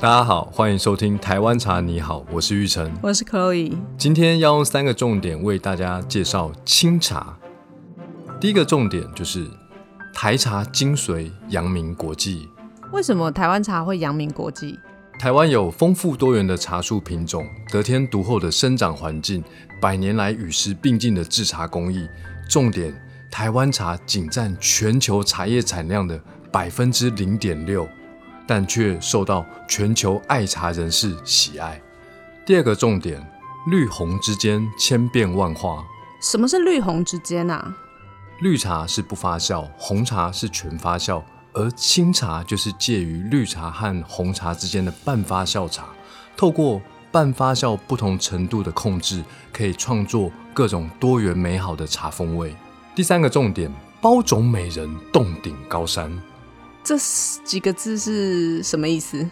大家好，欢迎收听台湾茶你好，我是玉成。我是 Chloe。今天要用三个重点为大家介绍清茶。第一个重点就是台茶精髓扬名国际。为什么台湾茶会扬名国际？台湾有丰富多元的茶树品种，得天独厚的生长环境，百年来与时并进的制茶工艺。重点，台湾茶仅占全球茶叶产量的百分之零点六。但却受到全球爱茶人士喜爱。第二个重点，绿红之间千变万化。什么是绿红之间啊？绿茶是不发酵，红茶是全发酵，而青茶就是介于绿茶和红茶之间的半发酵茶。透过半发酵不同程度的控制，可以创作各种多元美好的茶风味。第三个重点，包种美人，洞顶高山。这几个字是什么意思？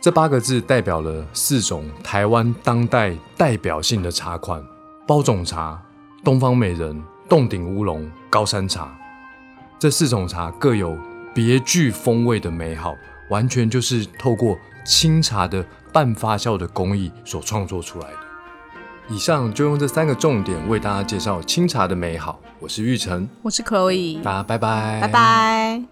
这八个字代表了四种台湾当代代表性的茶款：包种茶、东方美人、洞顶乌龙、高山茶。这四种茶各有别具风味的美好，完全就是透过清茶的半发酵的工艺所创作出来的。以上就用这三个重点为大家介绍清茶的美好。我是玉成，我是 Chloe，大家拜拜，拜拜。